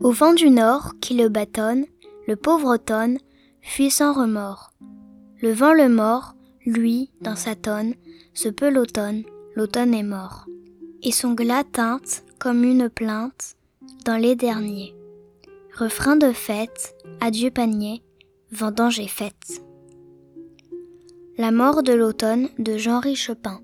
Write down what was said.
Au vent du nord qui le bâtonne, le pauvre automne fuit sans remords. Le vent le mord, lui, dans sa tonne, se peut l'automne, l'automne est mort. Et son glas teinte comme une plainte dans les derniers. Refrain de fête, adieu panier, vendange est faite. La mort de l'automne de Jean-Ry Chopin.